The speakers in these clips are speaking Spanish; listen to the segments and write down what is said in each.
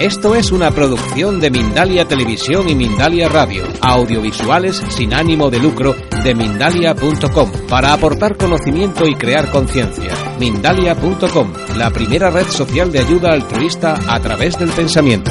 Esto es una producción de Mindalia Televisión y Mindalia Radio, audiovisuales sin ánimo de lucro de mindalia.com, para aportar conocimiento y crear conciencia. Mindalia.com, la primera red social de ayuda altruista a través del pensamiento.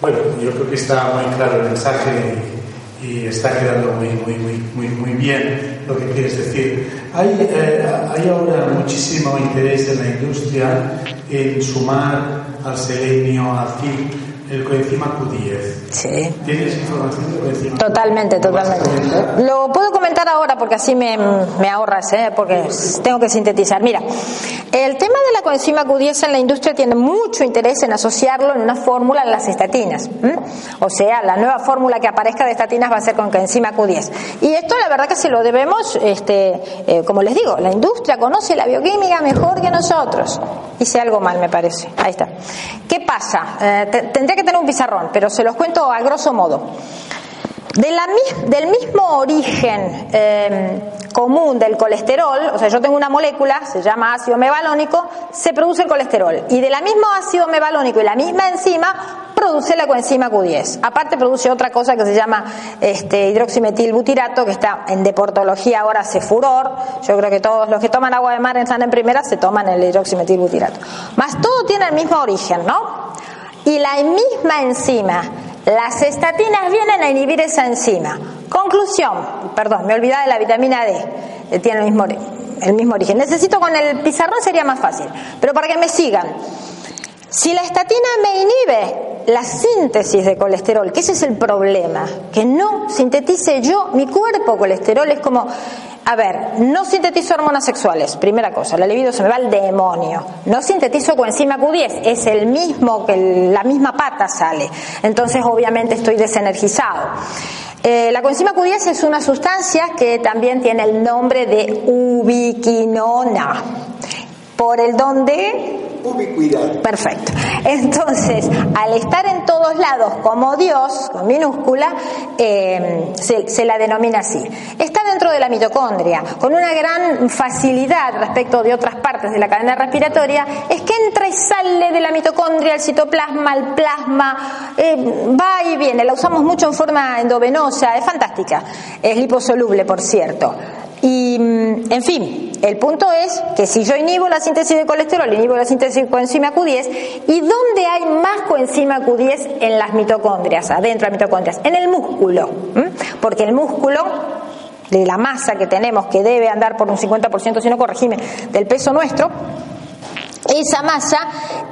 Bueno, yo creo que está muy claro el mensaje y está quedando muy, muy, muy, muy, muy bien lo que quieres decir. Hay, eh, hay ahora muchísimo interés en la industria en sumar al selenio, al zinc, el coenzima Q10. Sí. ¿Tienes información del coenzima? Totalmente, ¿Lo vas a totalmente. Lo puedo comentar ahora porque así me, me ahorras, ¿eh? porque tengo que sintetizar. Mira, el tema de la coenzima Q10 en la industria tiene mucho interés en asociarlo en una fórmula en las estatinas. O sea, la nueva fórmula que aparezca de estatinas va a ser con coenzima Q10. Y esto la verdad que se lo debemos, este, eh, como les digo, la industria conoce la bioquímica mejor que nosotros. Hice algo mal, me parece. Ahí está. ¿Qué pasa? Eh, te- tendría que tener un pizarrón, pero se los cuento a grosso modo. De la del mismo origen eh, común del colesterol, o sea, yo tengo una molécula, se llama ácido mevalónico, se produce el colesterol. Y de la misma ácido mevalónico y la misma enzima produce la coenzima Q10. Aparte produce otra cosa que se llama este, hidroximetilbutirato, que está en deportología ahora hace furor. Yo creo que todos los que toman agua de mar están en primera, se toman el hidroximetilbutirato. Más todo tiene el mismo origen, ¿no? Y la misma enzima, las estatinas vienen a inhibir esa enzima. Conclusión, perdón, me olvidaba de la vitamina D, que tiene el mismo, el mismo origen. Necesito con el pizarrón sería más fácil, pero para que me sigan. Si la estatina me inhibe la síntesis de colesterol, que ese es el problema, que no sintetice yo mi cuerpo colesterol, es como, a ver, no sintetizo hormonas sexuales, primera cosa, la libido se me va al demonio, no sintetizo coenzima Q10, es el mismo, que la misma pata sale, entonces obviamente estoy desenergizado. Eh, la coenzima Q10 es una sustancia que también tiene el nombre de ubiquinona, por el donde Perfecto. Entonces, al estar en todos lados como Dios, con minúscula, eh, se, la denomina así. Está dentro de la mitocondria, con una gran facilidad respecto de otras partes de la cadena respiratoria, es que entra y sale de la mitocondria al citoplasma, al plasma, eh, va y viene. La usamos mucho en forma endovenosa, es fantástica. Es liposoluble, por cierto. Y, mm, en fin, el punto es que si yo inhibo la síntesis de colesterol, inhibo la síntesis de coenzima Q10, ¿y dónde hay más coenzima Q10 en las mitocondrias, adentro de las mitocondrias? En el músculo, porque el músculo de la masa que tenemos, que debe andar por un 50%, si no corregime, del peso nuestro, esa masa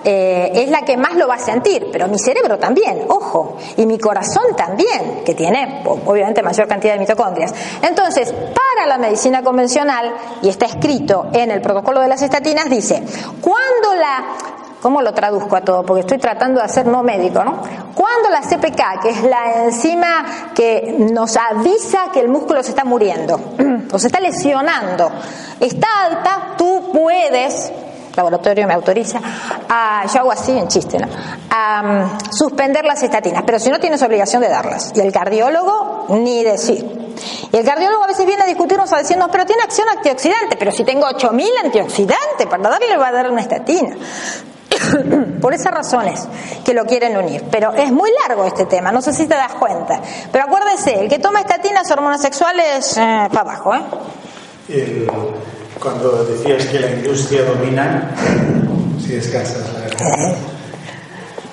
eh, es la que más lo va a sentir, pero mi cerebro también, ojo, y mi corazón también, que tiene obviamente mayor cantidad de mitocondrias. Entonces, para la medicina convencional, y está escrito en el protocolo de las estatinas, dice, cuando la... ¿Cómo lo traduzco a todo? Porque estoy tratando de hacer no médico, ¿no? Cuando la CPK, que es la enzima que nos avisa que el músculo se está muriendo o se está lesionando, está alta, tú puedes laboratorio me autoriza, a, yo hago así en chiste, ¿no? a mm, suspender las estatinas, pero si no tienes obligación de darlas. Y el cardiólogo, ni decir. Y el cardiólogo a veces viene a discutirnos a decirnos, pero tiene acción antioxidante, pero si tengo 8000 antioxidantes, para darle le va a dar una estatina. Por esas razones que lo quieren unir. Pero es muy largo este tema, no sé si te das cuenta. Pero acuérdese, el que toma estatinas, hormonas sexuales, eh, para abajo, ¿eh? El- cuando decías que la industria domina, si descansas, la verdad.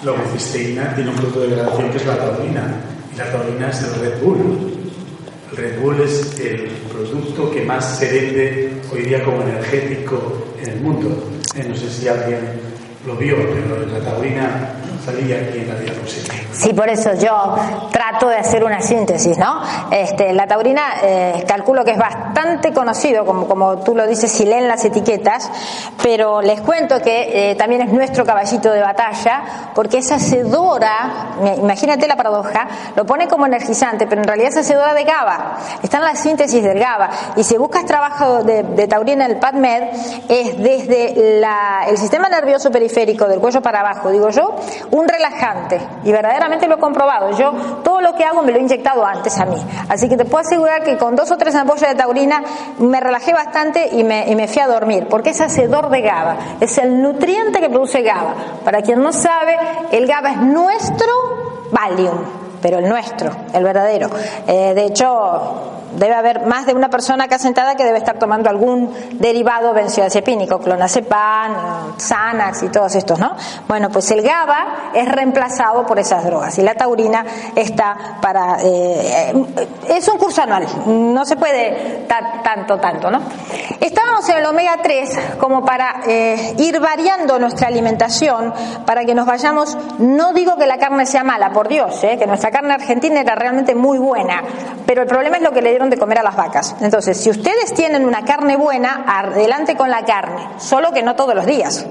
La tiene un producto de degradación que es la taurina. Y la taurina es el Red Bull. El Red Bull es el producto que más se vende hoy día como energético en el mundo. Eh, no sé si alguien lo vio, pero la taurina salía aquí en la diapositiva. Sí, por eso yo trato de hacer una síntesis, ¿no? Este, la taurina eh, calculo que es bastante conocido, como, como tú lo dices, si leen las etiquetas, pero les cuento que eh, también es nuestro caballito de batalla, porque es hacedora, imagínate la paradoja, lo pone como energizante, pero en realidad es hacedora de GABA, está en la síntesis del GABA, y si buscas trabajo de, taurina en el PADMED, es desde el sistema nervioso periférico, del cuello para abajo, digo yo, un relajante, y verdaderamente lo he comprobado, yo todo lo que hago me lo he inyectado antes a mí, así que te puedo asegurar que con dos o tres ampollas de taurina me relajé bastante y me, y me fui a dormir, porque es hacedor de GABA, es el nutriente que produce GABA. Para quien no sabe, el GABA es nuestro Valium, pero el nuestro, el verdadero. Eh, de hecho, debe haber más de una persona acá sentada que debe estar tomando algún derivado benzodiazepínico, clonazepam, Xanax y todos estos, ¿no? Bueno, pues el GABA es reemplazado por esas drogas y la taurina está para... Eh, es un curso anual, no se puede tanto, tanto, ¿no? Estábamos en el omega 3 como para eh, ir variando nuestra alimentación, para que nos vayamos, no digo que la carne sea mala, por Dios, eh, que nuestra carne argentina era realmente muy buena, pero el problema es lo que le de comer a las vacas. Entonces, si ustedes tienen una carne buena, adelante con la carne, solo que no todos los días.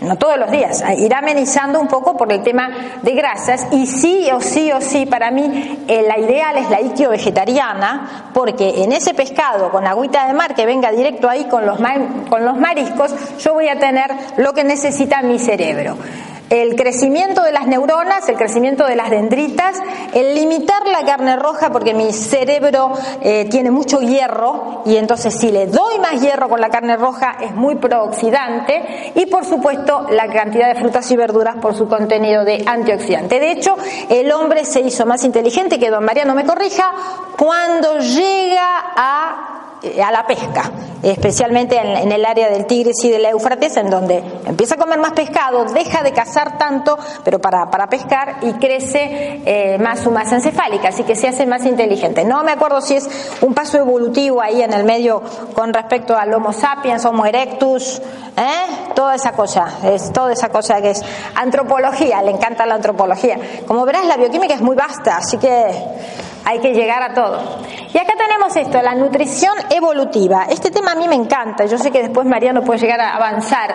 No todos los días, ir amenizando un poco por el tema de grasas y sí o sí o sí, para mí eh, la ideal es la iquio vegetariana, porque en ese pescado con agüita de mar que venga directo ahí con los, con los mariscos, yo voy a tener lo que necesita mi cerebro el crecimiento de las neuronas, el crecimiento de las dendritas, el limitar la carne roja porque mi cerebro eh, tiene mucho hierro y entonces si le doy más hierro con la carne roja es muy prooxidante y por supuesto la cantidad de frutas y verduras por su contenido de antioxidante. De hecho, el hombre se hizo más inteligente, que don Mariano me corrija, cuando llega a a la pesca, especialmente en, el área del Tigris y del Éufrates, en donde empieza a comer más pescado, deja de cazar tanto, pero para, para pescar y crece eh, más su masa encefálica, así que se hace más inteligente. No me acuerdo si es un paso evolutivo ahí en el medio con respecto al Homo sapiens, Homo erectus, ¿eh? toda esa cosa, es toda esa cosa que es antropología, le encanta la antropología. Como verás, la bioquímica es muy vasta, así que hay que llegar a todo. Y acá tenemos esto, la nutrición evolutiva. Este tema a mí me encanta, yo sé que después Mariano puede llegar a avanzar.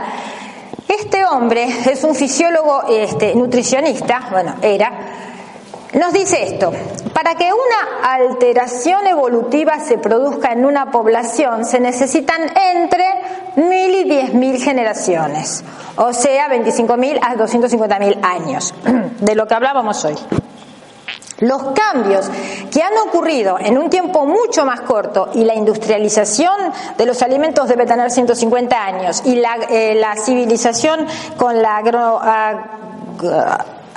Este hombre es un fisiólogo este, nutricionista, bueno, era, nos dice esto, para que una alteración evolutiva se produzca en una población se necesitan entre mil y diez mil generaciones, o sea, 25.000 a 250.000 años, de lo que hablábamos hoy. Los cambios que han ocurrido en un tiempo mucho más corto y la industrialización de los alimentos debe tener 150 años y la, eh, civilización con la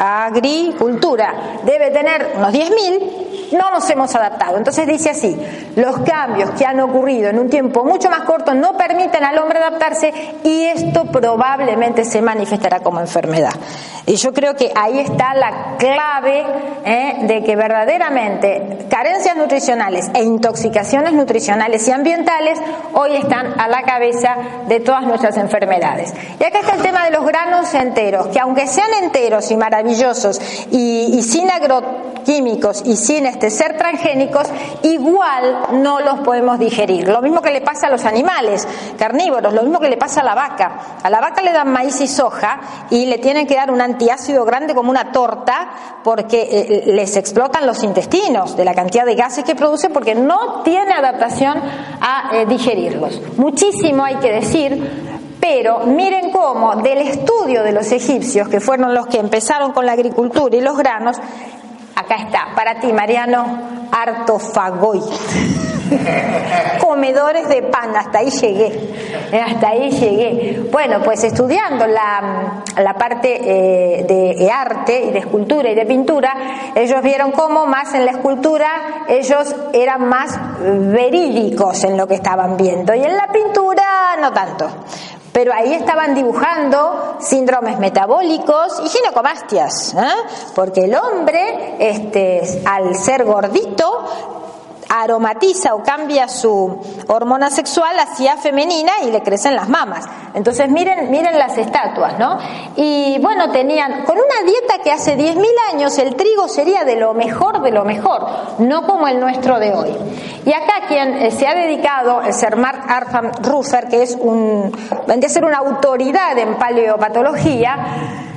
agricultura debe tener unos 10.000, no nos hemos adaptado. Entonces dice así, los cambios que han ocurrido en un tiempo mucho más corto no permiten al hombre adaptarse y esto probablemente se manifestará como enfermedad. Y yo creo que ahí está la clave ¿eh? de que verdaderamente carencias nutricionales e intoxicaciones nutricionales y ambientales hoy están a la cabeza de todas nuestras enfermedades. Y acá está el tema de los granos enteros, que aunque sean enteros y maravillosos y, sin agroquímicos y sin este, ser transgénicos, igual no los podemos digerir. Lo mismo que le pasa a los animales carnívoros, lo mismo que le pasa a la vaca. A la vaca le dan maíz y soja y le tienen que dar un antiácido grande como una torta porque eh, les explotan los intestinos de la cantidad de gases que produce porque no tiene adaptación a eh, digerirlos. Muchísimo hay que decir pero miren cómo del estudio de los egipcios, que fueron los que empezaron con la agricultura y los granos, acá está, para ti Mariano, artofagoid. Comedores de pan, hasta ahí llegué, hasta ahí llegué. Bueno, pues estudiando la, la parte eh, de arte y de escultura y de pintura, ellos vieron cómo más en la escultura ellos eran más verídicos en lo que estaban viendo y en la pintura no tanto. Pero ahí estaban dibujando síndromes metabólicos y ginecomastias, ¿eh? porque el hombre, este, al ser gordito, aromatiza o cambia su hormona sexual hacia femenina y le crecen las mamas. Entonces miren, miren las estatuas, ¿no? Y bueno, tenían, con una dieta que hace 10.000 años el trigo sería de lo mejor de lo mejor, no como el nuestro de hoy. Y acá quien eh, se ha dedicado es ser Mark Artham Ruffer, que es un, vendría a ser una autoridad en paleopatología,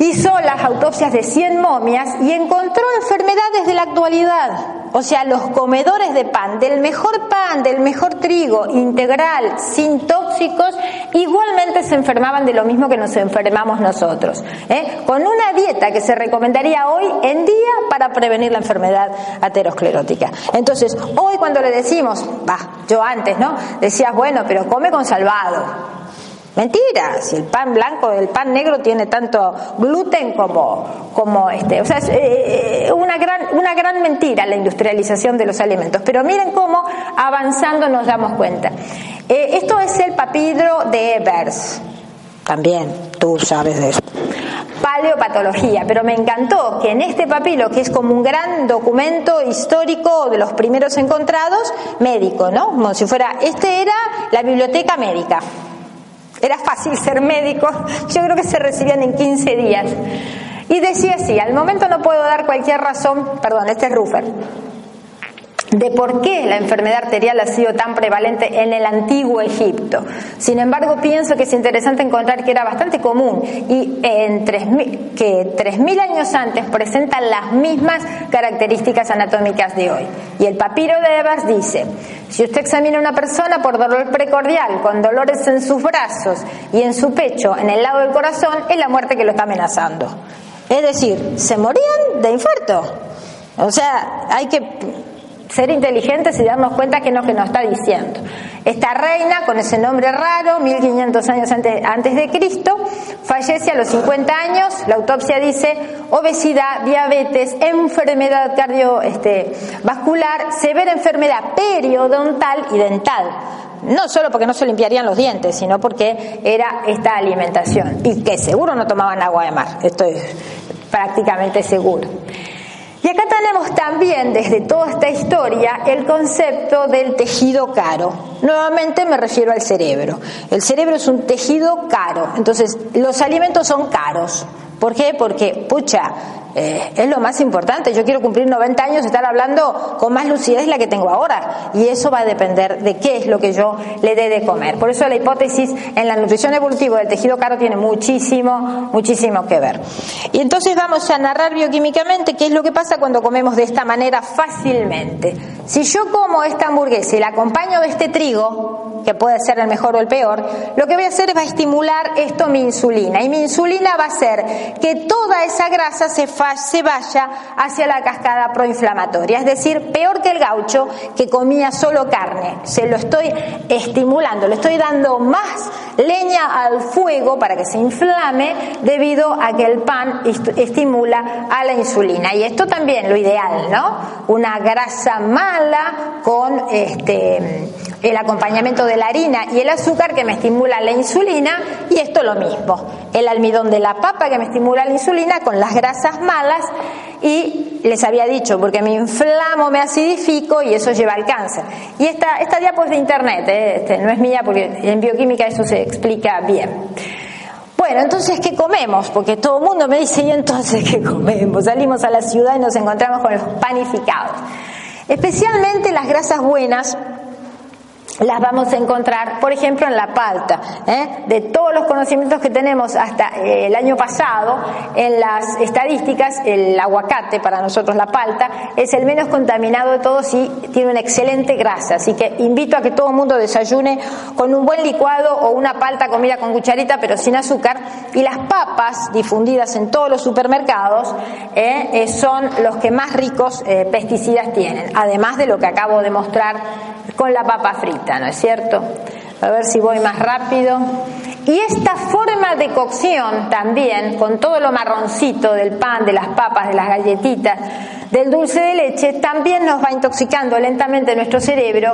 hizo las autopsias de 100 momias y encontró enfermedades de la actualidad. O sea, los comedores de pan, del mejor pan, del mejor trigo, integral, sin tóxicos, igualmente se enfermaban de lo mismo que nos enfermamos nosotros. ¿eh? Con una dieta que se recomendaría hoy en día para prevenir la enfermedad aterosclerótica. Entonces, hoy cuando le decimos, va, yo antes, ¿no? Decías, bueno, pero come con salvado. Mentira, si el pan blanco, el pan negro tiene tanto gluten como, como este. O sea, es eh, una, gran, una gran mentira la industrialización de los alimentos. Pero miren cómo avanzando nos damos cuenta. Eh, esto es el papiro de Ebers. También, tú sabes de eso. Paleopatología, pero me encantó que en este papiro, que es como un gran documento histórico de los primeros encontrados, médico, ¿no? Como si fuera, este era la biblioteca médica. Era fácil ser médico, yo creo que se recibían en 15 días. Y decía así, al momento no puedo dar cualquier razón, perdón, este es Ruffer, de por qué la enfermedad arterial ha sido tan prevalente en el antiguo Egipto. Sin embargo, pienso que es interesante encontrar que era bastante común y en 3000, que 3.000 años antes presentan las mismas características anatómicas de hoy. Y el papiro de Evas dice, si usted examina a una persona por dolor precordial, con dolores en sus brazos y en su pecho, en el lado del corazón, es la muerte que lo está amenazando. Es decir, se morían de infarto. O sea, hay que ser inteligentes y darnos cuenta que es lo que nos está diciendo. Esta reina, con ese nombre raro, 1500 años antes, antes de Cristo, fallece a los 50 años. La autopsia dice obesidad, diabetes, enfermedad cardiovascular, este, severa enfermedad periodontal y dental. No solo porque no se limpiarían los dientes, sino porque era esta alimentación. Y que seguro no tomaban agua de mar. Esto es prácticamente seguro. Y acá tenemos también, desde toda esta historia, el concepto del tejido caro. Nuevamente me refiero al cerebro. El cerebro es un tejido caro, entonces los alimentos son caros. ¿Por qué? Porque, pucha, eh, es lo más importante. Yo quiero cumplir 90 años y estar hablando con más lucidez la que tengo ahora. Y eso va a depender de qué es lo que yo le dé de comer. Por eso la hipótesis en la nutrición evolutiva del tejido caro tiene muchísimo, muchísimo que ver. Y entonces vamos a narrar bioquímicamente qué es lo que pasa cuando comemos de esta manera fácilmente. Si yo como esta hamburguesa y la acompaño de este trigo, que puede ser el mejor o el peor, lo que voy a hacer es va a estimular esto mi insulina. Y mi insulina va a hacer que toda esa grasa se se vaya hacia la cascada proinflamatoria. Es decir, peor que el gaucho que comía solo carne. Se lo estoy estimulando, le estoy dando más leña al fuego para que se inflame debido a que el pan estimula a la insulina. Y esto también lo ideal, ¿no? Una grasa mala con este el acompañamiento de la harina y el azúcar que me estimula la insulina y esto lo mismo. El almidón de la papa que me estimula la insulina con las grasas malas y les había dicho, porque me inflamo, me acidifico y eso lleva al cáncer. Y esta, esta diapo de internet, ¿eh? este, no es mía porque en bioquímica eso se explica bien. Bueno, entonces, ¿qué comemos? Porque todo el mundo me dice, ¿y entonces qué comemos? Salimos a la ciudad y nos encontramos con los panificados. Especialmente las grasas buenas las vamos a encontrar, por ejemplo, en la palta. ¿eh? De todos los conocimientos que tenemos hasta eh, el año pasado, en las estadísticas, el aguacate, para nosotros la palta, es el menos contaminado de todos y tiene una excelente grasa. Así que invito a que todo el mundo desayune con un buen licuado o una palta comida con cucharita, pero sin azúcar. Y las papas, difundidas en todos los supermercados, ¿eh? son los que más ricos pesticidas tienen, además de lo que acabo de mostrar con la papa frita, ¿no es cierto? A ver si voy más rápido. Y esta forma de cocción también, con todo lo marroncito del pan, de las papas, de las galletitas, del dulce de leche, también nos va intoxicando lentamente nuestro cerebro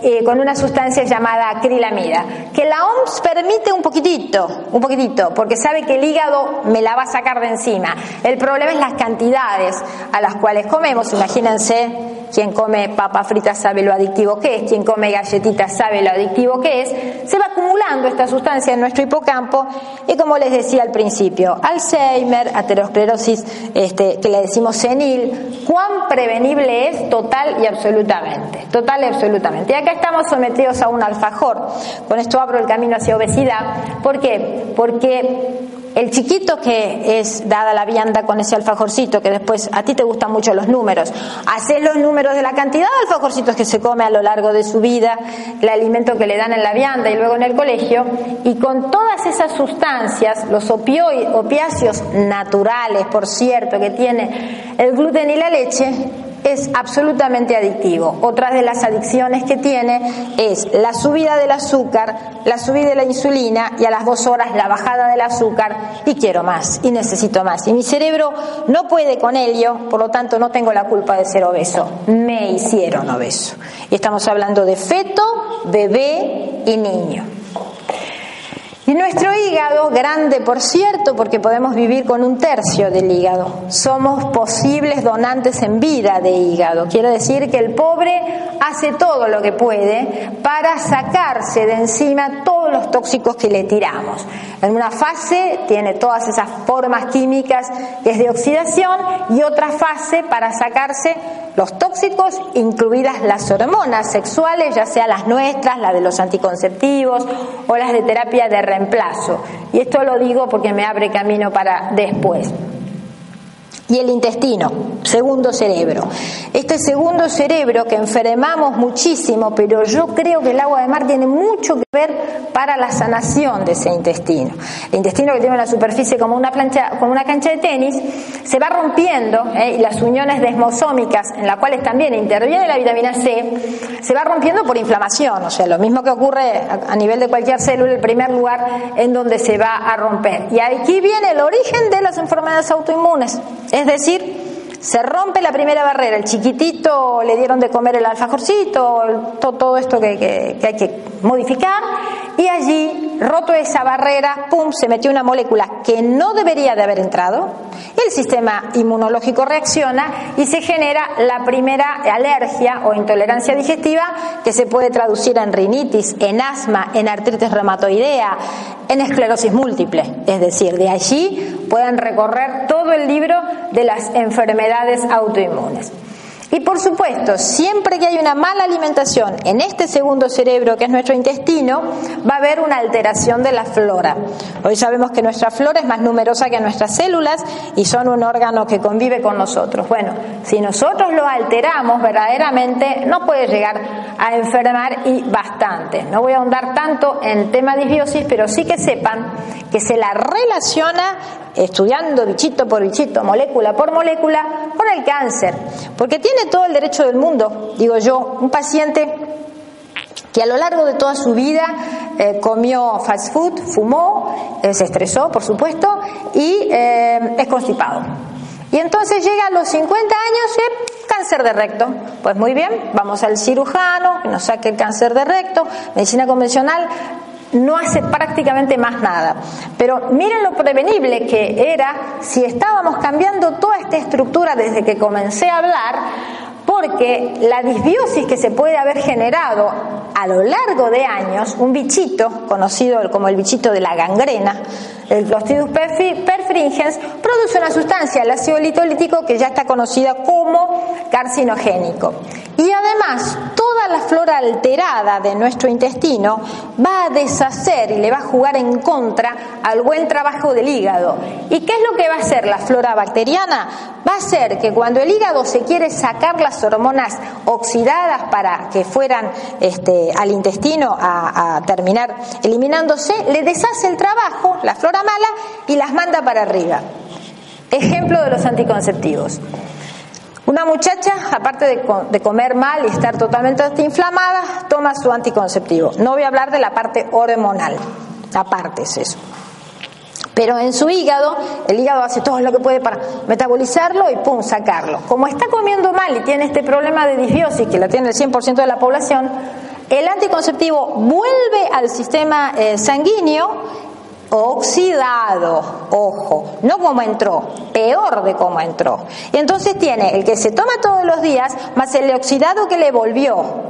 eh, con una sustancia llamada acrilamida, que la OMS permite un poquitito, un poquitito, porque sabe que el hígado me la va a sacar de encima. El problema es las cantidades a las cuales comemos, imagínense quien come papa frita sabe lo adictivo que es, quien come galletitas sabe lo adictivo que es, se va acumulando esta sustancia en nuestro hipocampo y como les decía al principio, Alzheimer, aterosclerosis este, que le decimos senil, cuán prevenible es total y absolutamente, total y absolutamente. Y acá estamos sometidos a un alfajor, con esto abro el camino hacia obesidad, ¿por qué? Porque el chiquito que es dada la vianda con ese alfajorcito, que después a ti te gustan mucho los números, haces los números de la cantidad de alfajorcitos que se come a lo largo de su vida, el alimento que le dan en la vianda y luego en el colegio, y con todas esas sustancias, los opiáceos naturales, por cierto, que tiene el gluten y la leche, es absolutamente adictivo. Otra de las adicciones que tiene es la subida del azúcar, la subida de la insulina y a las dos horas la bajada del azúcar y quiero más y necesito más. Y mi cerebro no puede con ello, por lo tanto no tengo la culpa de ser obeso. Me hicieron obeso. Y estamos hablando de feto, bebé y niño. Y nuestro hígado, grande por cierto, porque podemos vivir con un tercio del hígado. Somos posibles donantes en vida de hígado. Quiere decir que el pobre hace todo lo que puede para sacarse de encima todos los tóxicos que le tiramos. En una fase tiene todas esas formas químicas que es de oxidación y otra fase para sacarse los tóxicos, incluidas las hormonas sexuales, ya sea las nuestras, las de los anticonceptivos o las de terapia de reemplazo. Y esto lo digo porque me abre camino para después y el intestino, segundo cerebro. Este segundo cerebro que enfermamos muchísimo, pero yo creo que el agua de mar tiene mucho que ver para la sanación de ese intestino. El intestino que tiene una superficie como una plancha, como una cancha de tenis, se va rompiendo ¿eh? y las uniones desmosómicas, en las cuales también interviene la vitamina C, se va rompiendo por inflamación, o sea, lo mismo que ocurre a nivel de cualquier célula, el primer lugar en donde se va a romper. Y aquí viene el origen de las enfermedades autoinmunes. Es decir, se rompe la primera barrera, el chiquitito le dieron de comer el alfajorcito, todo, esto que, hay que modificar, y allí, roto esa barrera, ¡pum!, se metió una molécula que no debería de haber entrado, el sistema inmunológico reacciona y se genera la primera alergia o intolerancia digestiva que se puede traducir en rinitis, en asma, en artritis reumatoidea, en esclerosis múltiple. Es decir, de allí pueden recorrer todo el libro de las enfermedades autoinmunes. Y por supuesto, siempre que hay una mala alimentación en este segundo cerebro, que es nuestro intestino, va a haber una alteración de la flora. Hoy sabemos que nuestra flora es más numerosa que nuestras células y son un órgano que convive con nosotros. Bueno, si nosotros lo alteramos verdaderamente, no puede llegar a enfermar y bastante. No voy a ahondar tanto en el tema disbiosis, pero sí que sepan que se la relaciona estudiando bichito por bichito, molécula por molécula, con el cáncer. Porque tiene todo el derecho del mundo, digo yo, un paciente que a lo largo de toda su vida eh, comió fast food, fumó, eh, se estresó, por supuesto, y eh, es constipado. Y entonces llega a los 50 años y cáncer de recto. Pues muy bien, vamos al cirujano que nos saque el cáncer de recto, medicina convencional no hace prácticamente más nada. Pero miren lo prevenible que era si estábamos cambiando toda esta estructura desde que comencé a hablar, porque la disbiosis que se puede haber generado a lo largo de años, un bichito conocido como el bichito de la gangrena, el Clostridium perfringens, produce una sustancia, el ácido litolítico, que ya está conocida como carcinogénico. Además, toda la flora alterada de nuestro intestino va a deshacer y le va a jugar en contra al buen trabajo del hígado. ¿Y qué es lo que va a hacer la flora bacteriana? Va a ser que cuando el hígado se quiere sacar las hormonas oxidadas para que fueran este, al intestino a terminar eliminándose, le deshace el trabajo, la flora mala, y las manda para arriba. Ejemplo de los anticonceptivos. Una muchacha, aparte de, comer mal y estar totalmente inflamada, toma su anticonceptivo. No voy a hablar de la parte hormonal, aparte es eso. Pero en su hígado, el hígado hace todo lo que puede para metabolizarlo y pum, sacarlo. Como está comiendo mal y tiene este problema de disbiosis, que lo tiene el 100% de la población, el anticonceptivo vuelve al sistema eh, sanguíneo oxidado, ojo, no como entró, peor de cómo entró. Y entonces tiene el que se toma todos los días más el oxidado que le volvió.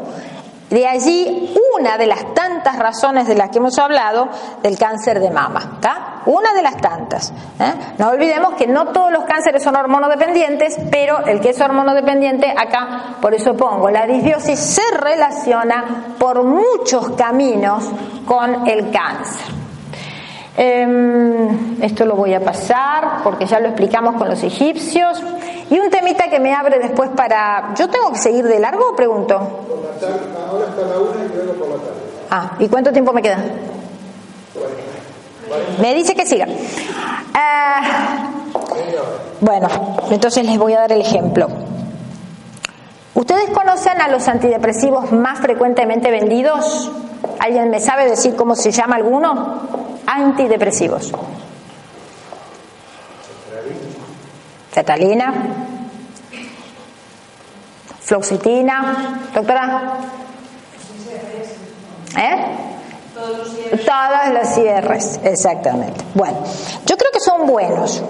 De allí una de las tantas razones de las que hemos hablado del cáncer de mama, ¿está? Una de las tantas. ¿eh? No olvidemos que no todos los cánceres son hormonodependientes, pero el que es hormonodependiente, acá por eso pongo, la disbiosis se relaciona por muchos caminos con el cáncer. Em, esto lo voy a pasar porque ya lo explicamos con los egipcios. Y un temita que me abre después para... ¿Yo tengo que seguir de largo o pregunto? Ahora está la una y luego por la tarde. Ah, ¿y cuánto tiempo me queda? Me dice que siga. Ah, bueno, entonces les voy a dar el ejemplo. ¿Ustedes conocen a los antidepresivos más frecuentemente vendidos? ¿Alguien me sabe decir cómo se llama alguno? Antidepresivos. Cetalina, floxitina, doctora. ¿Eh? Todas las cierres, exactamente. Bueno, yo creo que son buenos.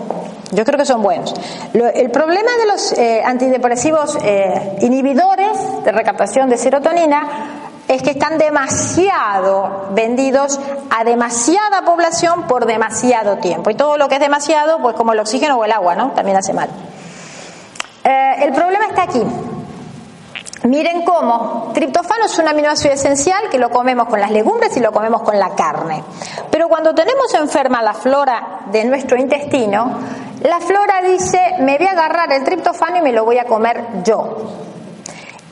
Yo creo que son buenos. el problema de los eh, antidepresivos eh, inhibidores de recaptación de serotonina es que están demasiado vendidos a demasiada población por demasiado tiempo. Y todo lo que es demasiado, pues como el oxígeno o el agua, ¿no? También hace mal. Eh, el problema está aquí. Miren cómo triptofano es un aminoácido esencial que lo comemos con las legumbres y lo comemos con la carne. Pero cuando tenemos enferma la flora de nuestro intestino, la flora dice, me voy a agarrar el triptofano y me lo voy a comer yo.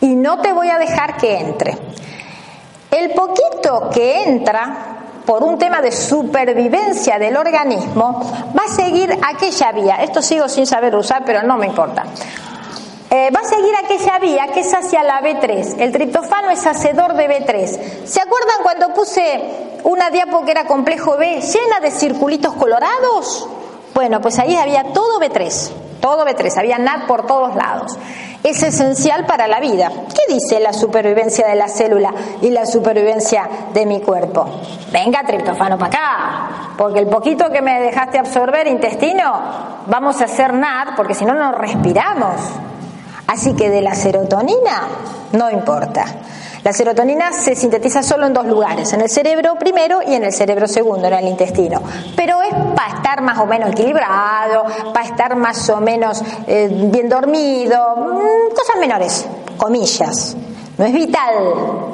Y no te voy a dejar que entre. El poquito que entra por un tema de supervivencia del organismo va a seguir aquella vía. Esto sigo sin saber usar, pero no me importa. Eh, va a seguir aquella vía que es hacia la B3. El triptofano es hacedor de B3. ¿Se acuerdan cuando puse una diapo que era complejo B llena de circulitos colorados? Bueno, pues ahí había todo B3, todo B3, había NAD por todos lados es esencial para la vida. ¿Qué dice la supervivencia de la célula y la supervivencia de mi cuerpo? Venga, triptofano para acá, porque el poquito que me dejaste absorber, intestino, vamos a hacer nada, porque si no, no respiramos. Así que de la serotonina no importa. La serotonina se sintetiza solo en dos lugares, en el cerebro primero y en el cerebro segundo, en el intestino. Pero es para estar más o menos equilibrado, para estar más o menos eh, bien dormido, mm, cosas menores, comillas. No es vital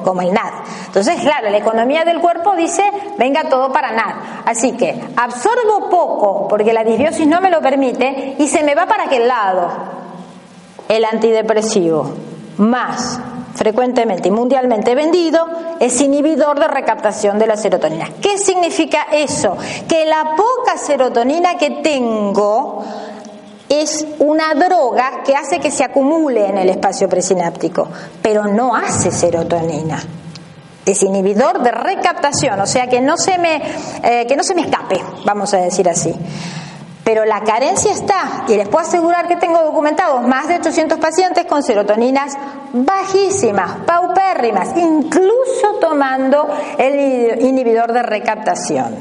como el NAD. Entonces, claro, la economía del cuerpo dice, venga todo para NAD. Así que absorbo poco porque la disbiosis no me lo permite y se me va para aquel lado. El antidepresivo más frecuentemente y mundialmente vendido, es inhibidor de recaptación de la serotonina. ¿Qué significa eso? Que la poca serotonina que tengo es una droga que hace que se acumule en el espacio presináptico, pero no hace serotonina. Es inhibidor de recaptación, o sea que no se me, eh, que no se me escape, vamos a decir así. Pero la carencia está, y les puedo asegurar que tengo documentados más de 800 pacientes con serotoninas bajísimas, paupérrimas, incluso tomando el inhibidor de recaptación.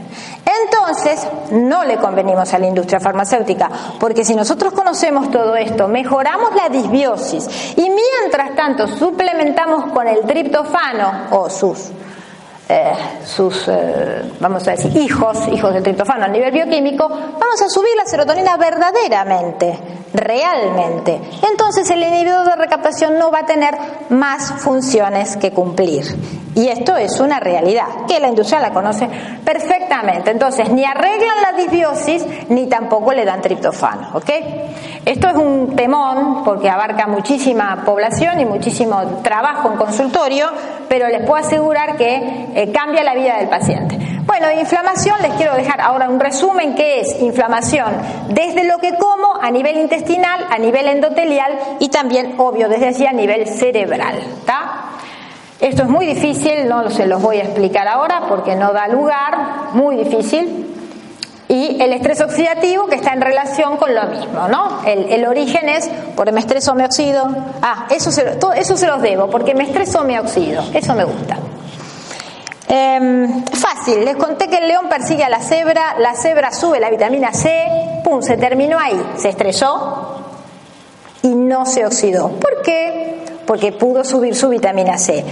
Entonces, no le convenimos a la industria farmacéutica, porque si nosotros conocemos todo esto, mejoramos la disbiosis y mientras tanto suplementamos con el triptofano o sus eh, sus, eh, vamos a decir, hijos, hijos del triptofano a nivel bioquímico, vamos a subir la serotonina verdaderamente, realmente. Entonces el inhibidor de recaptación no va a tener más funciones que cumplir. Y esto es una realidad, que la industria la conoce perfectamente. Entonces, ni arreglan la disbiosis, ni tampoco le dan triptofano, ¿ok? Esto es un temón, porque abarca muchísima población y muchísimo trabajo en consultorio, pero les puedo asegurar que eh, cambia la vida del paciente. Bueno, inflamación, les quiero dejar ahora un resumen que es inflamación desde lo que como a nivel intestinal, a nivel endotelial y también, obvio, desde allí a nivel cerebral. ¿está? Esto es muy difícil, no se los voy a explicar ahora porque no da lugar, muy difícil. Y el estrés oxidativo que está en relación con lo mismo, ¿no? El, origen es porque me estreso me oxido. Ah, eso se, todo, eso se los debo, porque me estreso me oxido. Eso me gusta. Em, fácil, les conté que el león persigue a la cebra, la cebra sube la vitamina C, pum, se terminó ahí, se estrelló y no se oxidó. ¿Por qué? Porque pudo subir su vitamina C.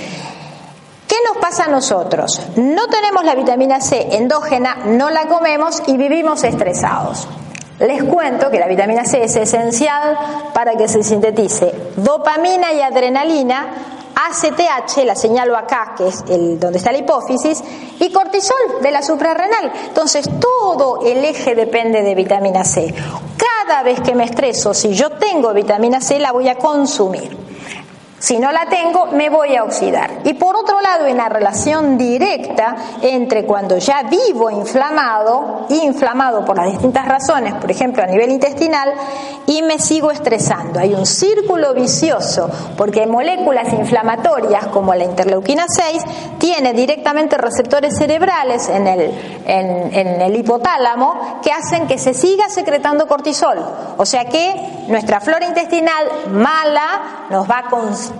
¿Qué nos pasa a nosotros? No tenemos la vitamina C endógena, no la comemos y vivimos estresados. Les cuento que la vitamina C es esencial para que se sintetice dopamina y adrenalina, ACTH, la señalo acá, que es el, donde está la hipófisis, y cortisol de la suprarrenal. Entonces, todo el eje depende de vitamina C. Cada vez que me estreso, si yo tengo vitamina C, la voy a consumir. Si no la tengo, me voy a oxidar. Y por otro lado, en la relación directa entre cuando ya vivo inflamado, inflamado por las distintas razones, por ejemplo a nivel intestinal, y me sigo estresando. Hay un círculo vicioso, porque moléculas inflamatorias como la interleuquina 6 tiene directamente receptores cerebrales en el, en el hipotálamo que hacen que se siga secretando cortisol. O sea que nuestra flora intestinal mala nos va a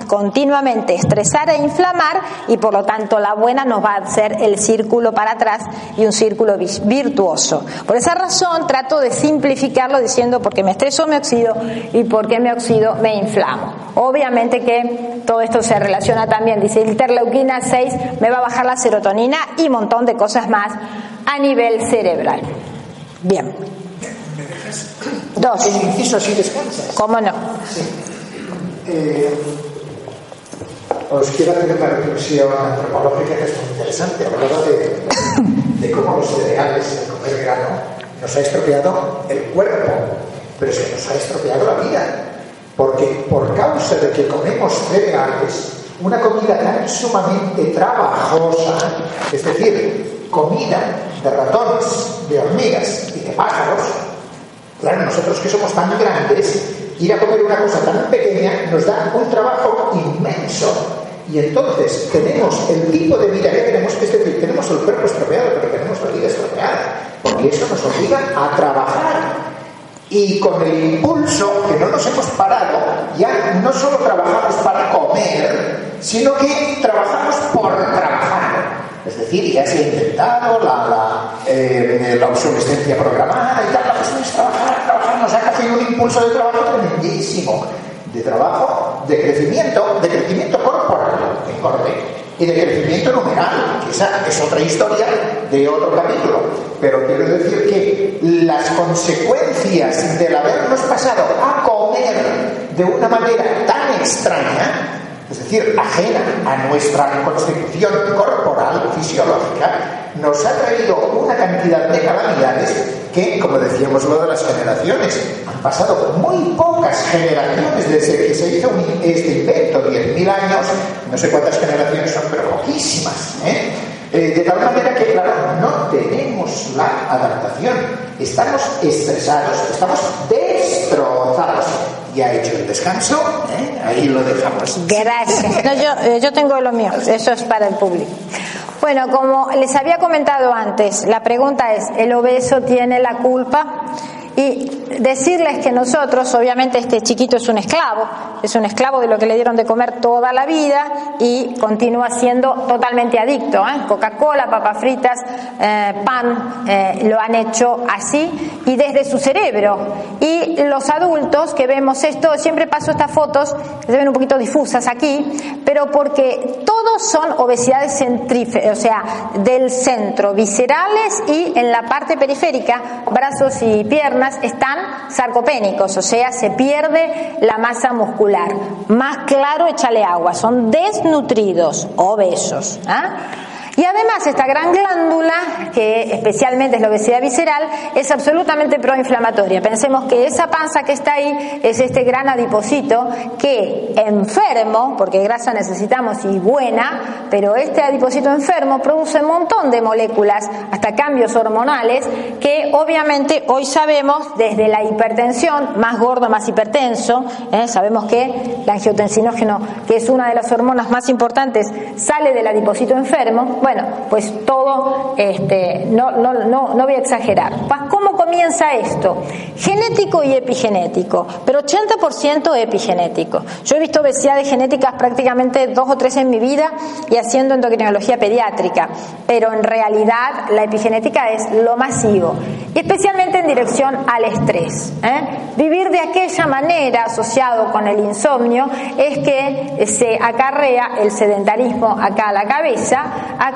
continuamente estresar e inflamar y por lo tanto la buena nos va a hacer el círculo para atrás y un círculo virtuoso. Por esa razón trato de simplificarlo diciendo porque me estreso me oxido y porque me oxido me inflamo. Obviamente que todo esto se relaciona también, dice interleuquina 6 me va a bajar la serotonina y un montón de cosas más a nivel cerebral. Bien. Dos. inciso descansas. ¿Cómo no? Sí. Eh, os quiero hacer una reflexión antropológica que es muy interesante. Hablaba de, de cómo los cereales, el comer grano, nos ha estropeado el cuerpo, pero es que nos ha estropeado la vida. Porque por causa de que comemos cereales, una comida tan sumamente trabajosa, es decir, comida de ratones, de hormigas y de pájaros, claro, nosotros que somos tan grandes, ir a comer una cosa tan pequeña nos da un trabajo inmenso. Y entonces tenemos el tipo de vida que tenemos, es decir, tenemos el cuerpo estropeado, pero tenemos la vida estropeada, porque eso nos obliga a trabajar. Y con el impulso que no nos hemos parado, ya no solo trabajamos para comer, sino que trabajamos por trabajar. Es decir, ya se ha intentado la, la, eh, la obsolescencia programada y tal, la cuestión es cogido un impulso de trabajo tremendísimo de trabajo, de crecimiento, de crecimiento corporal, y de crecimiento numeral, que esa es otra historia de otro capítulo. Pero quiero decir que las consecuencias del habernos pasado a comer de una manera tan extraña, es decir, ajena a nuestra constitución corporal, fisiológica, nos ha traído una cantidad de calamidades que, como decíamos lo de las generaciones, han pasado muy pocas generaciones desde que se hizo este invento, 10.000 años, no sé cuántas generaciones son, pero poquísimas. ¿eh? Eh, de tal manera que, claro, no tenemos la adaptación, estamos estresados, estamos destrozados ya hecho el descanso, ¿eh? ahí lo dejamos. Gracias. No, yo, eh, yo tengo lo mío, eso es para el público. Bueno, como les había comentado antes, la pregunta es, ¿el obeso tiene la culpa? Y decirles que nosotros, obviamente este chiquito es un esclavo, es un esclavo de lo que le dieron de comer toda la vida y continúa siendo totalmente adicto. ¿eh? Coca-Cola, papas fritas, eh, pan, eh, lo han hecho así y desde su cerebro. Y los adultos que vemos esto, siempre paso estas fotos, se ven un poquito difusas aquí, pero porque todos son obesidades centrífugas, o sea, del centro, viscerales y en la parte periférica, brazos y piernas están sarcopénicos, o sea, se pierde la masa muscular. Más claro, échale agua, son desnutridos, obesos. ¿ah? Y además esta gran glándula, que especialmente es la obesidad visceral, es absolutamente proinflamatoria. Pensemos que esa panza que está ahí es este gran adipocito que enfermo, porque grasa necesitamos y buena, pero este adipocito enfermo produce un montón de moléculas, hasta cambios hormonales, que obviamente hoy sabemos desde la hipertensión, más gordo, más hipertenso, ¿eh? sabemos que el angiotensinógeno, que es una de las hormonas más importantes, sale del adipocito enfermo. Pues todo, este, no, no, no, no voy a exagerar. ¿Cómo comienza esto? Genético y epigenético, pero 80% epigenético. Yo he visto obesidades genéticas prácticamente dos o tres en mi vida y haciendo endocrinología pediátrica, pero en realidad la epigenética es lo masivo, especialmente en dirección al estrés. ¿eh? Vivir de aquella manera asociado con el insomnio es que se acarrea el sedentarismo acá a la cabeza,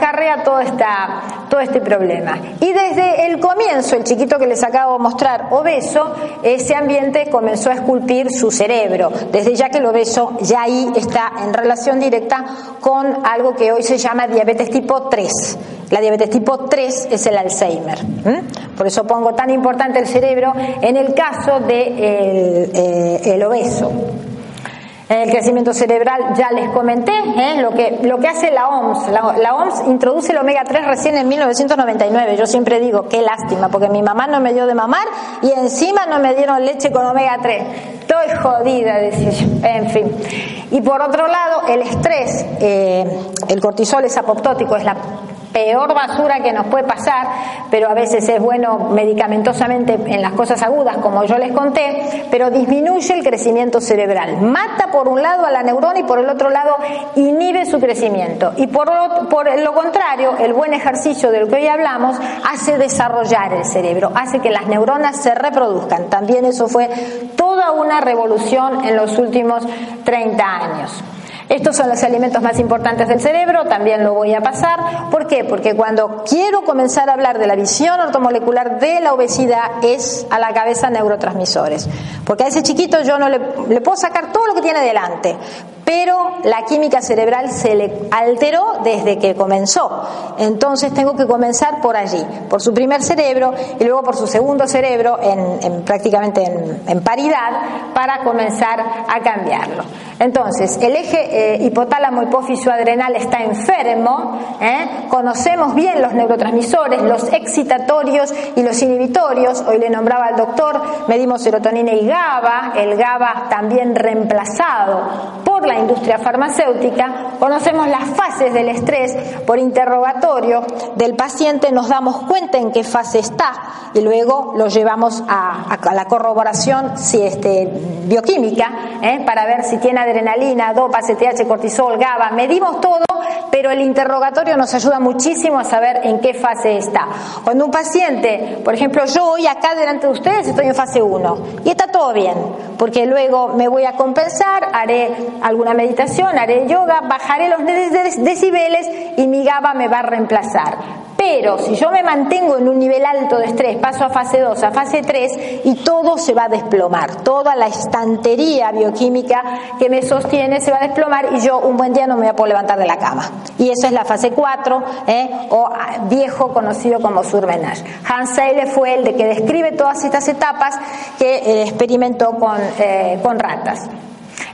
acarrea todo, esta, todo este problema. Y desde el comienzo, el chiquito que les acabo de mostrar, obeso, ese ambiente comenzó a esculpir su cerebro, desde ya que el obeso ya ahí está en relación directa con algo que hoy se llama diabetes tipo 3. La diabetes tipo 3 es el Alzheimer. Por eso pongo tan importante el cerebro en el caso del de eh, el obeso. El crecimiento cerebral ya les comenté ¿eh? lo, que, lo que hace la OMS. La, OMS introduce el omega 3 recién en 1999. Yo siempre digo, qué lástima, porque mi mamá no me dio de mamar y encima no me dieron leche con omega 3. Estoy jodida, decía yo. En fin. Y por otro lado, el estrés, eh, el cortisol es apoptótico, es la peor basura que nos puede pasar, pero a veces es bueno medicamentosamente en las cosas agudas, como yo les conté, pero disminuye el crecimiento cerebral. Mata por un lado a la neurona y por el otro lado inhibe su crecimiento. Y por lo, por lo contrario, el buen ejercicio del que hoy hablamos hace desarrollar el cerebro, hace que las neuronas se reproduzcan. También eso fue toda una revolución en los últimos 30 años. Estos son los alimentos más importantes del cerebro, también lo voy a pasar. ¿Por qué? Porque cuando quiero comenzar a hablar de la visión ortomolecular de la obesidad es a la cabeza neurotransmisores. Porque a ese chiquito yo no le, puedo sacar todo lo que tiene delante, pero la química cerebral se le alteró desde que comenzó. Entonces tengo que comenzar por allí, por su primer cerebro y luego por su segundo cerebro, en, prácticamente en, paridad, para comenzar a cambiarlo. Entonces, el eje eh, hipotálamo hipófiso adrenal está enfermo, ¿eh? conocemos bien los neurotransmisores, los excitatorios y los inhibitorios, hoy le nombraba al doctor, medimos serotonina y GABA, el GABA también reemplazado por la industria farmacéutica, conocemos las fases del estrés por interrogatorio del paciente, nos damos cuenta en qué fase está y luego lo llevamos a, la corroboración si este, bioquímica ¿eh? para ver si tiene adrenalina, dopa, CTH, cortisol, GABA, medimos todo, pero el interrogatorio nos ayuda muchísimo a saber en qué fase está. Cuando un paciente, por ejemplo, yo hoy acá delante de ustedes estoy en fase 1 y está todo bien, porque luego me voy a compensar, haré alguna meditación, haré yoga, bajaré los decibeles y mi GABA me va a reemplazar. Pero si yo me mantengo en un nivel alto de estrés, paso a fase 2, a fase 3 y todo se va a desplomar. Toda la estantería bioquímica que me sostiene se va a desplomar y yo un buen día no me voy a poder levantar de la cama. Y esa es la fase 4 ¿eh? o ah, viejo conocido como surmenage. Hans Seyle fue el de que describe todas estas etapas que eh, experimentó con, eh, con ratas.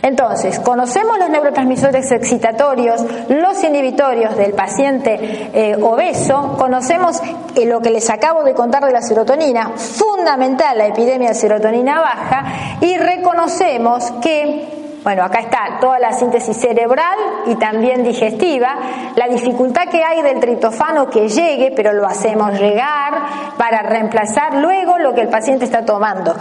Entonces, conocemos los neurotransmisores excitatorios, los inhibitorios del paciente eh, obeso, conocemos eh, lo que les acabo de contar de la serotonina, fundamental la epidemia de serotonina baja, y reconocemos que bueno, acá está toda la síntesis cerebral y también digestiva, la dificultad que hay del triptofano que llegue, pero lo hacemos llegar para reemplazar luego lo que el paciente está tomando.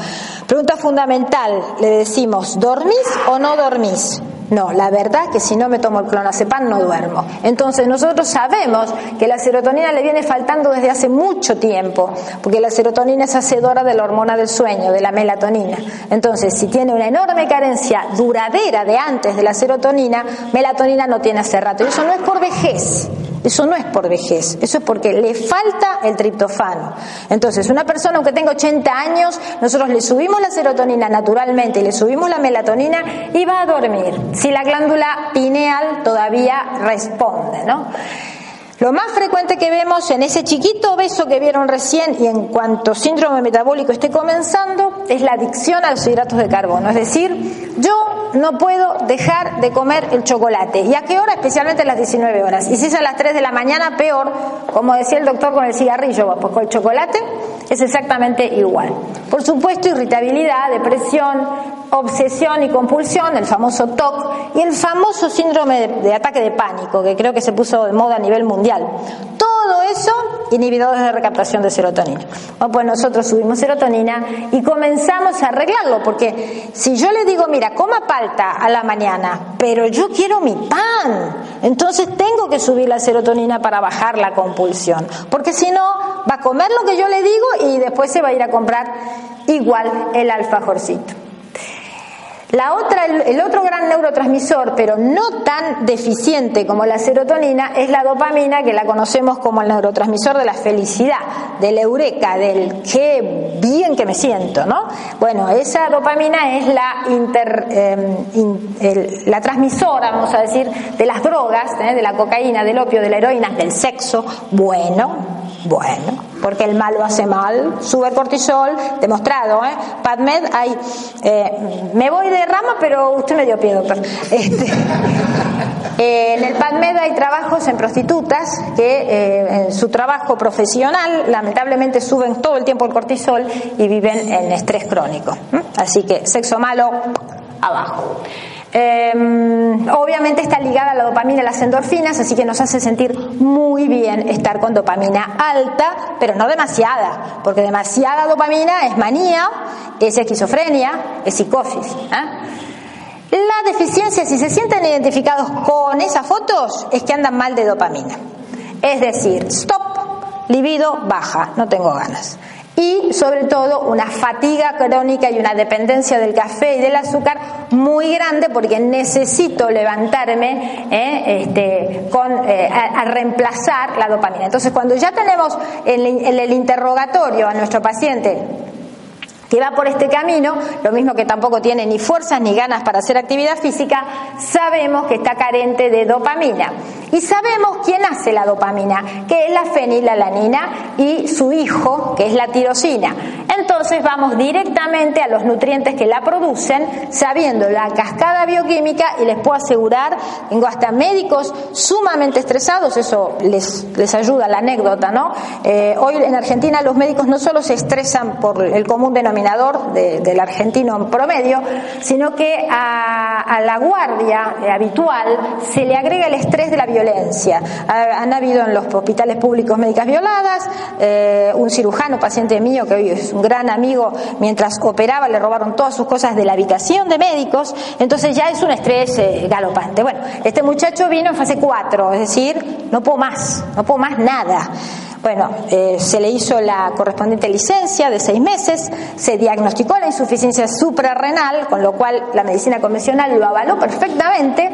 Pregunta fundamental, le decimos, ¿dormís o no dormís? No, la verdad que si no me tomo el clonazepam no duermo. Entonces nosotros sabemos que la serotonina le viene faltando desde hace mucho tiempo, porque la serotonina es hacedora de la hormona del sueño, de la melatonina. Entonces, si tiene una enorme carencia duradera de antes de la serotonina, melatonina no tiene hace rato. Y eso no es por vejez. Eso no es por vejez, eso es porque le falta el triptofano. Entonces, una persona aunque tenga 80 años, nosotros le subimos la serotonina naturalmente y le subimos la melatonina y va a dormir. Si la glándula pineal todavía responde, ¿no? Lo más frecuente que vemos en ese chiquito obeso que vieron recién y en cuanto síndrome metabólico esté comenzando es la adicción a los hidratos de carbono, es decir, yo no puedo dejar de comer el chocolate. ¿Y a qué hora? Especialmente a las 19 horas. Y si es a las 3 de la mañana, peor, como decía el doctor con el cigarrillo, pues con el chocolate es exactamente igual. Por supuesto, irritabilidad, depresión, obsesión y compulsión, el famoso TOC, y el famoso síndrome de, ataque de pánico, que creo que se puso de moda a nivel mundial. Eso inhibidores de recaptación de serotonina. Bueno, pues nosotros subimos serotonina y comenzamos a arreglarlo, porque si yo le digo, mira, coma palta a la mañana, pero yo quiero mi pan, entonces tengo que subir la serotonina para bajar la compulsión, porque si no, va a comer lo que yo le digo y después se va a ir a comprar igual el alfajorcito. La otra, el, otro gran neurotransmisor, pero no tan deficiente como la serotonina, es la dopamina, que la conocemos como el neurotransmisor de la felicidad, del eureka, del qué bien que me siento, ¿no? Bueno, esa dopamina es la, em, la transmisora, vamos a decir, de las drogas, ¿eh? de la cocaína, del opio, de la heroína, del sexo, bueno, bueno, porque el mal lo hace mal, sube el cortisol, demostrado, ¿eh? PadMed hay, eh, me voy de rama, pero usted me dio pie, doctor. Este, eh, en el PadMed hay trabajos en prostitutas que eh, en su trabajo profesional lamentablemente suben todo el tiempo el cortisol y viven en estrés crónico. Así que sexo malo, abajo. Em, obviamente está ligada la dopamina a las endorfinas, así que nos hace sentir muy bien estar con dopamina alta, pero no demasiada, porque demasiada dopamina es manía, es esquizofrenia, es psicosis. ¿eh? La deficiencia, si se sienten identificados con esas fotos, es que andan mal de dopamina. Es decir, stop, libido baja, no tengo ganas y sobre todo una fatiga crónica y una dependencia del café y del azúcar muy grande porque necesito levantarme eh, este, con, eh, a, reemplazar la dopamina. Entonces cuando ya tenemos en el interrogatorio a nuestro paciente que va por este camino, lo mismo que tampoco tiene ni fuerzas ni ganas para hacer actividad física, sabemos que está carente de dopamina. Y sabemos quién hace la dopamina, que es la fenilalanina y su hijo, que es la tirosina. Entonces vamos directamente a los nutrientes que la producen, sabiendo la cascada bioquímica y les puedo asegurar, tengo hasta médicos sumamente estresados, eso les, les ayuda la anécdota, ¿no? Eh, hoy en Argentina los médicos no solo se estresan por el común denominador, del argentino en promedio, sino que a, la guardia habitual se le agrega el estrés de la violencia. han habido en los hospitales públicos médicas violadas, eh, un cirujano, paciente mío, que hoy es un gran amigo, mientras operaba le robaron todas sus cosas de la habitación de médicos, entonces ya es un estrés eh, galopante. Bueno, este muchacho vino en fase 4, es decir, no puedo más, no puedo más nada. Bueno, eh, se le hizo la correspondiente licencia de seis meses, se diagnosticó la insuficiencia suprarrenal, con lo cual la medicina convencional lo avaló perfectamente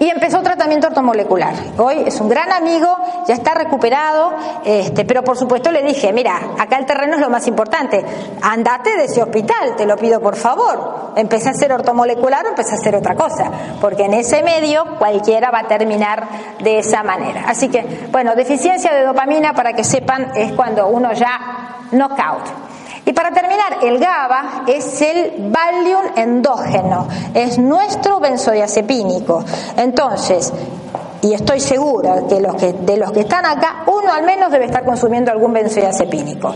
y empezó tratamiento ortomolecular. Hoy es un gran amigo, ya está recuperado, este, pero por supuesto le dije, mira, acá el terreno es lo más importante, andate de ese hospital, te lo pido por favor. Empecé a hacer ortomolecular o empecé a hacer otra cosa, porque en ese medio cualquiera va a terminar de esa manera. Así que, bueno, deficiencia de dopamina, para que sepan, es cuando uno ya knockout. Y para terminar, el GABA es el Valium endógeno, es nuestro benzodiazepínico. Entonces, y estoy segura que, los que de los que están acá, uno al menos debe estar consumiendo algún benzodiazepínico.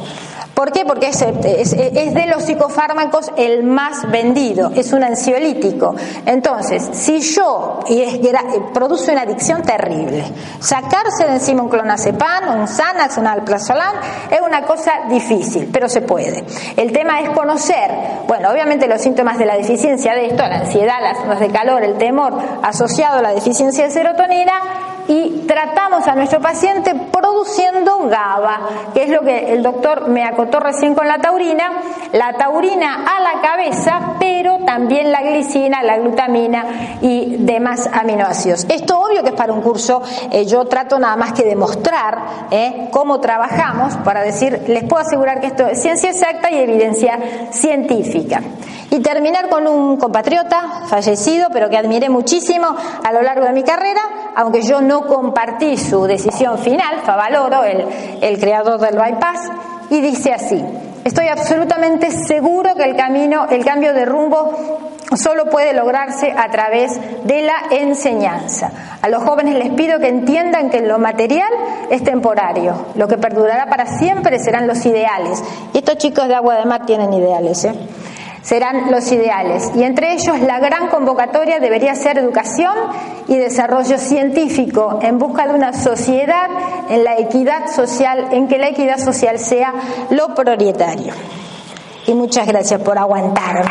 ¿Por qué? Porque es, de los psicofármacos el más vendido, es un ansiolítico. Entonces, si yo, y es, produce una adicción terrible, sacarse de encima un clonazepam, un Xanax, un alprazolam, es una cosa difícil, pero se puede. El tema es conocer, bueno, obviamente los síntomas de la deficiencia de esto, la ansiedad, las ondas de calor, el temor asociado a la deficiencia de serotonina, y tratamos a nuestro paciente produciendo GABA, que es lo que el doctor me acotó recién con la taurina, la taurina a la cabeza, pero también la glicina, la glutamina y demás aminoácidos. Esto obvio que es para un curso, eh, yo trato nada más que demostrar eh, cómo trabajamos para decir, les puedo asegurar que esto es ciencia exacta y evidencia científica. Y terminar con un compatriota fallecido, pero que admiré muchísimo a lo largo de mi carrera, aunque yo no compartí su decisión final, Favaloro, el, el creador del bypass, y dice así, estoy absolutamente seguro que el camino, el cambio de rumbo solo puede lograrse a través de la enseñanza. A los jóvenes les pido que entiendan que lo material es temporario, lo que perdurará para siempre serán los ideales. Y estos chicos de Agua de Mar tienen ideales, ¿eh? Serán los ideales. Y entre ellos la gran convocatoria debería ser educación y desarrollo científico en busca de una sociedad en la equidad social, en que la equidad social sea lo prioritario. Y muchas gracias por aguantarme.